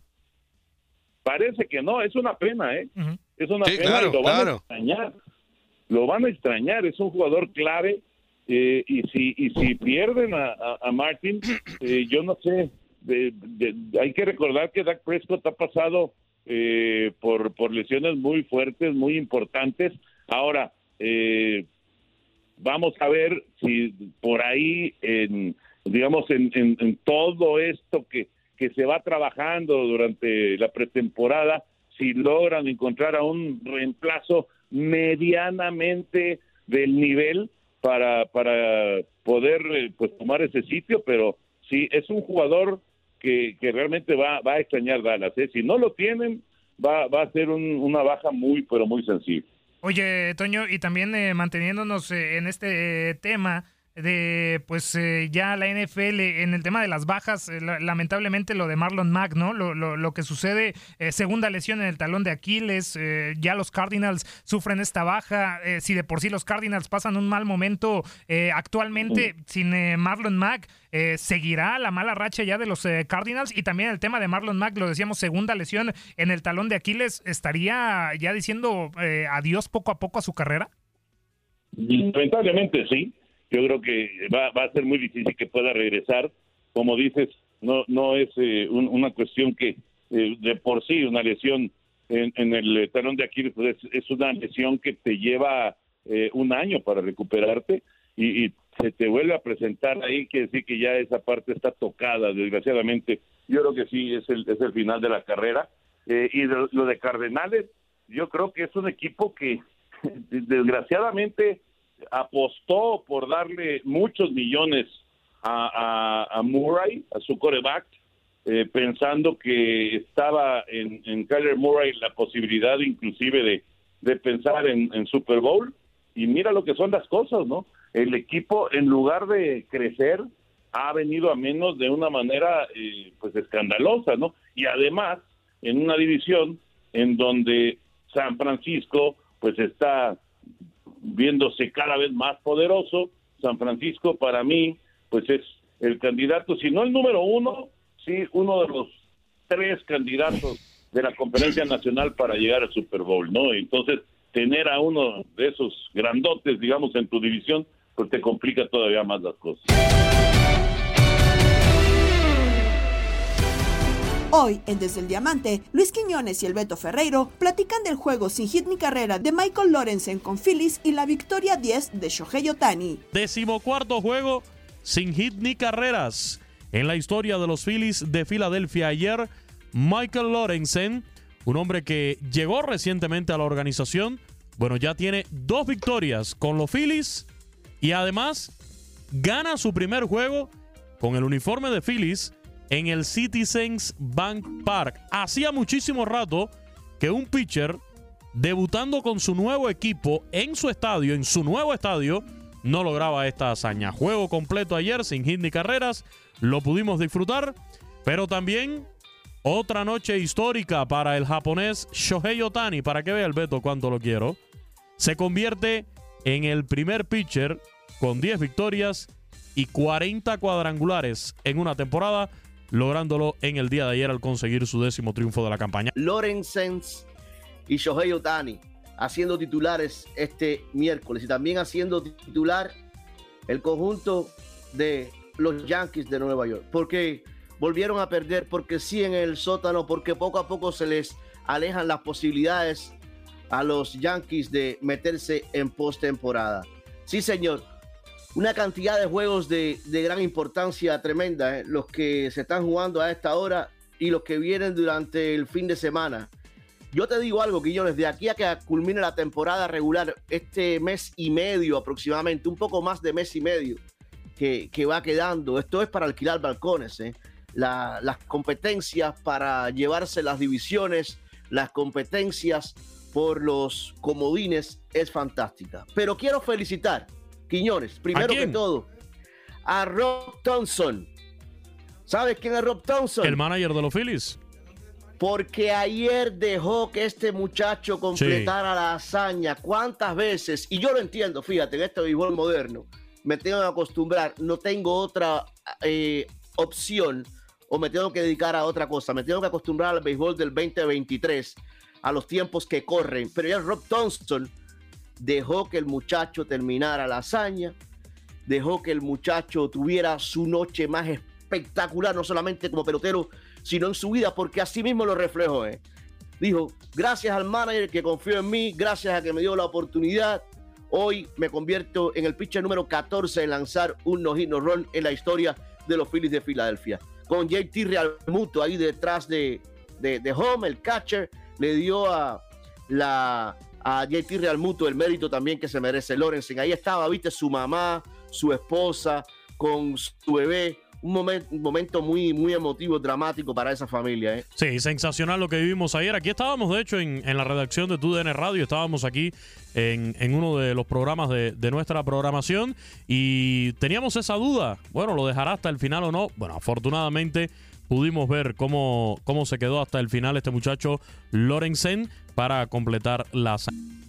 Parece que no, es una pena, ¿eh? Es una Sí, pena claro, y lo van claro. a extrañar. Lo van a extrañar, es un jugador clave. eh, y si y si pierden a, a, a Martin, (clears throat) eh, yo no sé. de- de- hay que recordar que Dak Prescott ha pasado eh, por, por lesiones muy fuertes, muy importantes. Ahora, eh, vamos a ver si por ahí, en, digamos, en, en- todo esto que, que se va trabajando durante la pretemporada, si logran encontrar a un reemplazo medianamente del nivel para, para poder eh, pues tomar ese sitio, pero sí, es un jugador que, que realmente va, va a extrañar Dallas. ¿eh? Si no lo tienen, va, va a ser un- una baja muy, pero muy sensible. Oye, Toño, y también eh, manteniéndonos eh, en este eh, tema de, pues eh, ya la NFL, en el tema de las bajas, eh, la- lamentablemente lo de Marlon Mack, ¿no? Lo, lo- lo que sucede, eh, segunda lesión en el talón de Aquiles, eh, ya los Cardinals sufren esta baja, eh, si de por sí los Cardinals pasan un mal momento eh, actualmente sin eh, Marlon Mack, eh, ¿seguirá la mala racha ya de los eh, Cardinals? Y también el tema de Marlon Mack, lo decíamos, segunda lesión en el talón de Aquiles, ¿estaría ya diciendo eh, adiós poco a poco a su carrera? Lamentablemente sí. Yo creo que va, va a ser muy difícil que pueda regresar. Como dices, no no es eh, un- una cuestión que eh, de por sí una lesión en, en el talón de Aquiles pues, es, es una lesión que te lleva eh, un año para recuperarte y, y se te vuelve a presentar ahí que decir que ya esa parte está tocada desgraciadamente yo creo que sí es el es el final de la carrera Eh, y lo de Cardenales yo creo que es un equipo que (laughs) desgraciadamente apostó por darle muchos millones a, Murray, a su coreback, eh, pensando que estaba en, en Kyler Murray la posibilidad inclusive de, de pensar en, en Super Bowl. Y mira lo que son las cosas, ¿no? El equipo, en lugar de crecer, ha venido a menos de una manera eh, pues escandalosa, ¿no? Y además, en una división en donde San Francisco pues está viéndose cada vez más poderoso. San Francisco para mí, pues es el candidato, si no el número uno, sí uno de los tres candidatos de la conferencia nacional para llegar al Super Bowl, ¿no? Entonces, tener a uno de esos grandotes, digamos, en tu división, pues te complica todavía más las cosas. Hoy, en Desde el Diamante, Luis Quiñones y el Beto Ferreiro platican del juego sin hit ni carrera de Michael Lorenzen con Phillies y la victoria 10 de Shohei Otani. Decimocuarto juego sin hit ni carreras. En la historia de los Phillies de Filadelfia ayer, Michael Lorenzen, un hombre que llegó recientemente a la organización, bueno, ya tiene dos victorias con los Phillies y además gana su primer juego con el uniforme de Phillies en el Citizens Bank Park. Hacía muchísimo rato que un pitcher debutando con su nuevo equipo en su estadio, en su nuevo estadio, no lograba esta hazaña. Juego completo ayer sin hit ni carreras, lo pudimos disfrutar, pero también otra noche histórica para el japonés Shohei Otani, para que vea el Beto cuánto lo quiero. Se convierte en el primer pitcher con 10 victorias y 40 cuadrangulares en una temporada, lográndolo en el día de ayer al conseguir su décimo triunfo de la campaña. Lorenzens y Shohei Otani haciendo titulares este miércoles y también haciendo titular el conjunto de los Yankees de Nueva York. Porque volvieron a perder, porque sí en el sótano, porque poco a poco se les alejan las posibilidades a los Yankees de meterse en postemporada. Sí, señor. Una cantidad de juegos de, de gran importancia tremenda, ¿eh? los que se están jugando a esta hora y los que vienen durante el fin de semana. Yo te digo algo, Guillones, de aquí a que culmine la temporada regular, este mes y medio aproximadamente, un poco más de mes y medio que, que va quedando, esto es para alquilar balcones, ¿eh? las competencias para llevarse las divisiones, las competencias por los comodines es fantástica. Pero quiero felicitar, Quiñones, primero que todo, a Rob Thompson. ¿Sabes quién es Rob Thompson? El manager de los Phillies. Porque ayer dejó que este muchacho completara la hazaña. ¿Cuántas veces? Y yo lo entiendo, fíjate, en este béisbol moderno, me tengo que acostumbrar, no tengo otra eh, opción o me tengo que dedicar a otra cosa. Me tengo que acostumbrar al béisbol del 2023, a los tiempos que corren. Pero ya Rob Thompson dejó que el muchacho terminara la hazaña, dejó que el muchacho tuviera su noche más espectacular, no solamente como pelotero, sino en su vida, porque así mismo lo reflejó. ¿eh? Dijo, gracias al manager que confió en mí, gracias a que me dio la oportunidad, hoy me convierto en el pitcher número 14 en lanzar un no-hit no-run en la historia de los Phillies de Filadelfia. Con JT Realmuto ahí detrás de, de, home, el catcher, le dio a la a JT Realmuto el mérito también que se merece Lorenzen. Ahí estaba, viste, su mamá, su esposa, con su bebé, un momento, un momento muy, muy emotivo, dramático para esa familia. ¿eh? Sí, sensacional lo que vivimos ayer. Aquí estábamos, de hecho, en, en la redacción de TUDN Radio, estábamos aquí en, en uno de los programas de, de, nuestra programación y teníamos esa duda. Bueno, ¿lo dejará hasta el final o no? Bueno, afortunadamente pudimos ver cómo, cómo se quedó hasta el final este muchacho Lorenzen para completar las...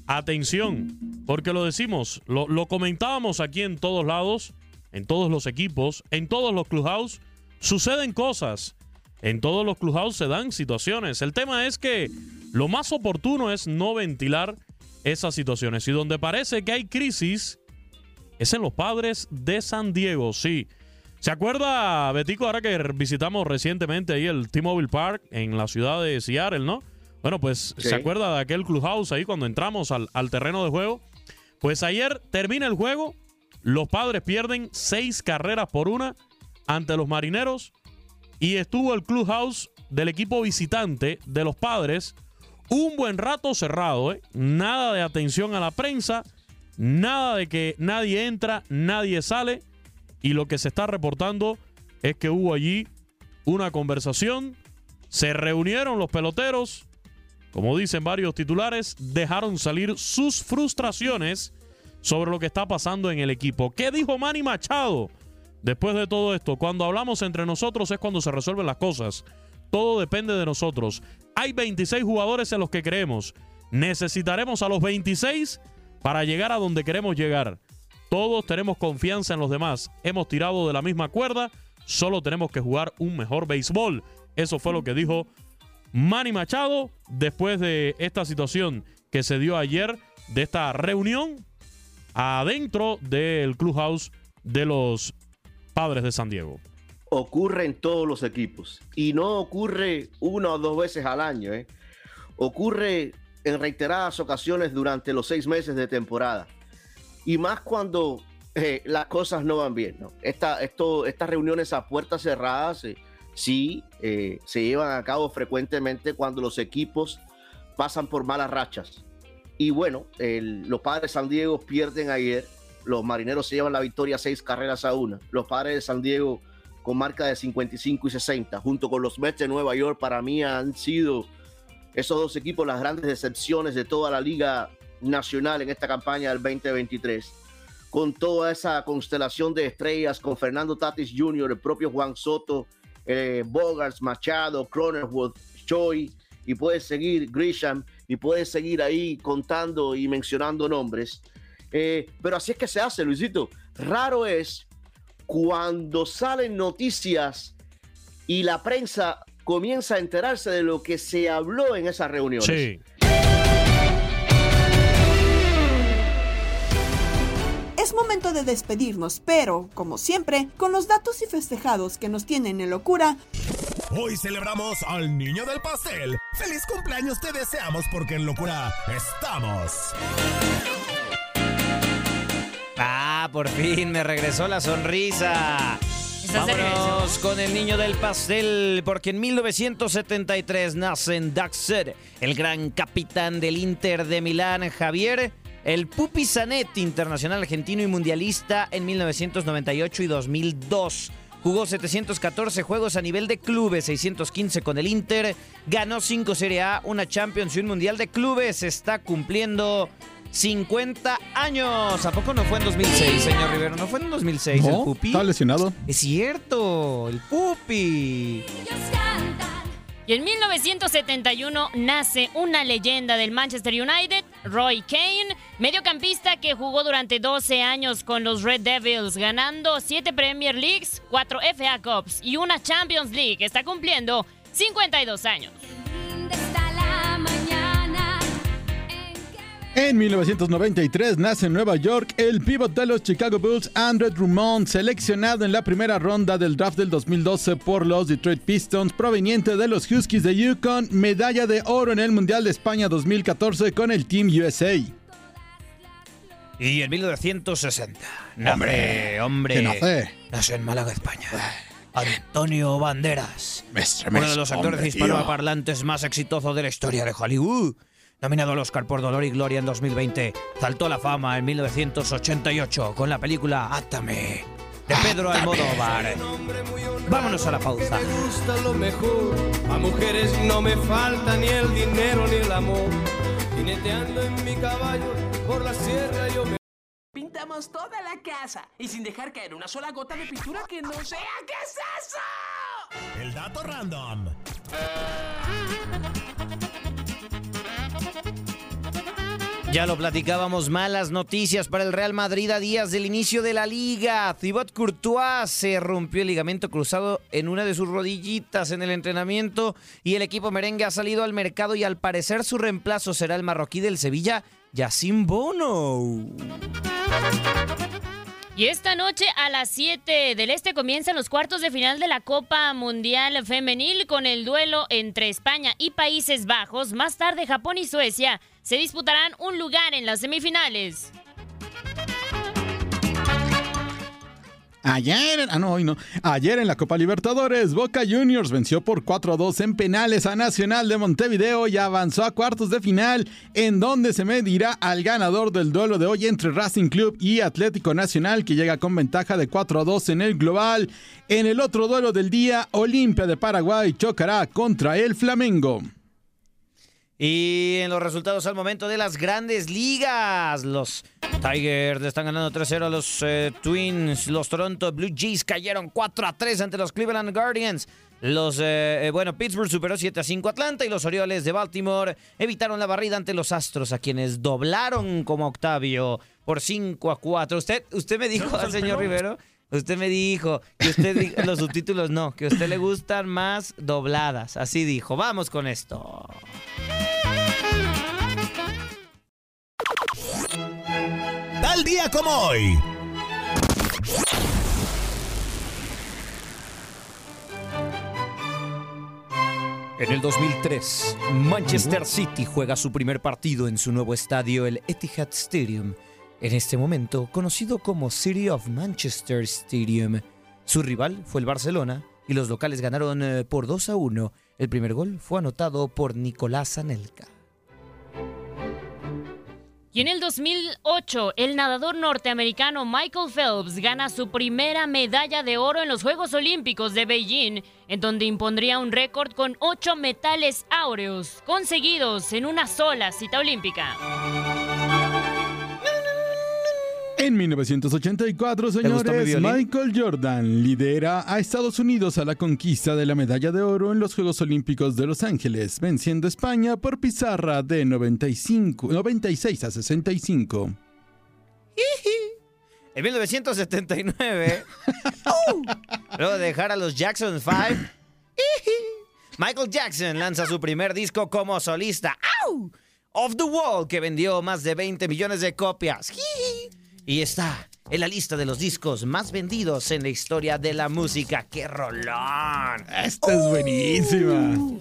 Atención, porque lo decimos, lo, lo comentábamos aquí en todos lados en todos los equipos, en todos los clubhouse, suceden cosas. En todos los clubhouse se dan situaciones. El tema es que lo más oportuno es no ventilar esas situaciones. Y donde parece que hay crisis es en los padres de San Diego, sí. ¿Se acuerda, Betico, ahora que visitamos recientemente ahí el T-Mobile Park en la ciudad de Seattle, ¿no? Bueno, pues Sí. se acuerda de aquel clubhouse ahí cuando entramos al, al terreno de juego. Pues ayer termina el juego, los padres pierden seis carreras por una ante los marineros y estuvo el clubhouse del equipo visitante de los padres un buen rato cerrado, ¿eh? nada de atención a la prensa, nada de que nadie entra, nadie sale y lo que se está reportando es que hubo allí una conversación, se reunieron los peloteros, como dicen varios titulares, dejaron salir sus frustraciones sobre lo que está pasando en el equipo. ¿Qué dijo Manny Machado después de todo esto? Cuando hablamos entre nosotros es cuando se resuelven las cosas. Todo depende de nosotros. Hay 26 jugadores en los que creemos. Necesitaremos a los 26 para llegar a donde queremos llegar. Todos tenemos confianza en los demás. Hemos tirado de la misma cuerda. Solo tenemos que jugar un mejor béisbol. Eso fue lo que dijo Manny Machado después de esta situación que se dio ayer, de esta reunión adentro del clubhouse de los padres de San Diego. ocurre en todos los equipos y no ocurre una o dos veces al año. ¿eh? Ocurre en reiteradas ocasiones durante los seis meses de temporada y más cuando eh, las cosas no van bien. ¿no? Esta, esto, estas reuniones a puertas cerradas eh, sí eh, se llevan a cabo frecuentemente cuando los equipos pasan por malas rachas. Y bueno, los padres de San Diego pierden ayer. Los marineros se llevan la victoria seis carreras a una. Los padres de San Diego con marca de 55 y 60, junto con los Mets de Nueva York, para mí han sido esos dos equipos las grandes decepciones de toda la liga nacional en esta campaña del 2023. Con toda esa constelación de estrellas, con Fernando Tatis Jr., el propio Juan Soto, eh, Bogarts, Machado, Cronenworth, Choi, y puedes seguir Grisham, y puedes seguir ahí contando y mencionando nombres. Eh, pero así es que se hace, Luisito. Raro es cuando salen noticias y la prensa comienza a enterarse de lo que se habló en esas reuniones. Sí. Es momento de despedirnos, pero, como siempre, con los datos y festejados que nos tienen en locura, Hoy celebramos al niño del pastel. ¡Feliz cumpleaños te deseamos porque en locura estamos! Ah, por fin me regresó la sonrisa. Vámonos con el niño del pastel, porque en 1973 nace en Daxer el gran capitán del Inter de Milán, Javier, el Pupi Zanetti, internacional argentino y mundialista en 1998 y 2002. Jugó 714 juegos a nivel de clubes, 615 con el Inter, ganó 5 Serie A, una Champions y un Mundial de Clubes. Está cumpliendo 50 años. ¿A poco no fue en 2006, señor Rivero? ¿No fue en 2006 el Pupi? estaba lesionado. Es cierto, el Pupi. Y en 1971 nace una leyenda del Manchester United, Roy Kane, mediocampista que jugó durante 12 años con los Red Devils, ganando 7 Premier Leagues, 4 FA Cups y una Champions League. Está cumpliendo 52 años. En 1993 nace en Nueva York el pívot de los Chicago Bulls, Andre Drummond, seleccionado en la primera ronda del draft del 2012 por los Detroit Pistons, proveniente de los Huskies de Yukon, medalla de oro en el Mundial de España 2014 con el Team USA. Y en 1960. Hombre, hombre. ¿qué nace? En Málaga, España. Antonio Banderas. Uno de los actores hispanoparlantes más exitosos de la historia de Hollywood. Nominado al Oscar por Dolor y Gloria en 2020. Saltó a la fama en 1988 con la película Átame de Pedro Almodóvar. Vámonos a la pausa. Me gusta lo mejor. A mujeres no me falta ni el dinero ni el amor. Jineteando en mi caballo por la sierra yo me. Pintamos toda la casa y sin dejar caer una sola gota de pintura que no sea. ¿Qué es eso? El dato random. Ya lo platicábamos, malas noticias para el Real Madrid a días del inicio de la liga. Thibaut Courtois se rompió el ligamento cruzado en una de sus rodillitas en el entrenamiento y el equipo merengue ha salido al mercado y al parecer su reemplazo será el marroquí del Sevilla, Yacine Bono. Y esta noche a las 7 del Este comienzan los cuartos de final de la Copa Mundial Femenil con el duelo entre España y Países Bajos. Más tarde Japón y Suecia se disputarán un lugar en las semifinales. Ayer, ah no, hoy no. Ayer en la Copa Libertadores, Boca Juniors venció por 4 a 2 en penales a Nacional de Montevideo y avanzó a cuartos de final, en donde se medirá al ganador del duelo de hoy entre Racing Club y Atlético Nacional, que llega con ventaja de 4 a 2 en el global. En el otro duelo del día, Olimpia de Paraguay chocará contra el Flamengo. Y en los resultados al momento de las grandes ligas, los Tigers le están ganando 3-0 a los eh, Twins, los Toronto Blue Jays cayeron 4-3 ante los Cleveland Guardians. Los, eh, eh, bueno, Pittsburgh superó 7 a 5 Atlanta y los Orioles de Baltimore evitaron la barrida ante los Astros, a quienes doblaron como Octavio por 5 a 4. Usted, usted me dijo, (laughs) al señor Rivero, usted me dijo que usted (laughs) los subtítulos no, que a usted le gustan más dobladas. Así dijo. Vamos con esto. Tal día como hoy. En el 2003, Manchester City juega su primer partido en su nuevo estadio, el Etihad Stadium, en este momento conocido como City of Manchester Stadium. Su rival fue el Barcelona y los locales ganaron eh, por 2 a 1. El primer gol fue anotado por Nicolás Anelka. Y en el 2008, el nadador norteamericano Michael Phelps gana su primera medalla de oro en los Juegos Olímpicos de Beijing, en donde impondría un récord con ocho metales áureos conseguidos en una sola cita olímpica. En 1984, gustó mi señores? Michael Jordan lidera a Estados Unidos a la conquista de la medalla de oro en los Juegos Olímpicos de Los Ángeles, venciendo a España por pizarra de 95, 96 a 65. En 1979, (laughs) luego de dejar a los Jackson 5, Michael Jackson lanza su primer disco como solista. Off the Wall, que vendió más de 20 millones de copias. Y está en la lista de los discos más vendidos en la historia de la música. ¡Qué rolón! Esta es buenísima.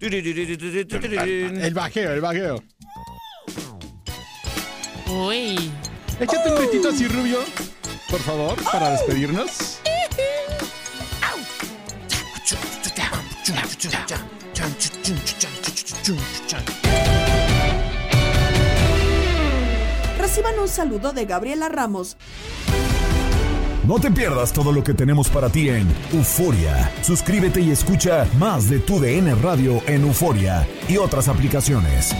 El bajeo, el bajeo. Uy. Échate un gritito así, Rubio, por favor, para despedirnos. Reciban un saludo de Gabriela Ramos. No te pierdas todo lo que tenemos para ti en Euforia. Suscríbete y escucha más de tu DN Radio en Euforia y otras aplicaciones.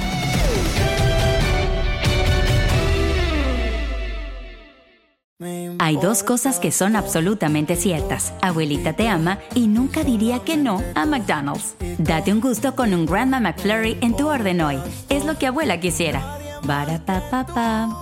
Hay dos cosas que son absolutamente ciertas. Abuelita te ama y nunca diría que no a McDonald's. Date un gusto con un Grandma McFlurry en tu orden hoy. Es lo que abuela quisiera. Barapapapa.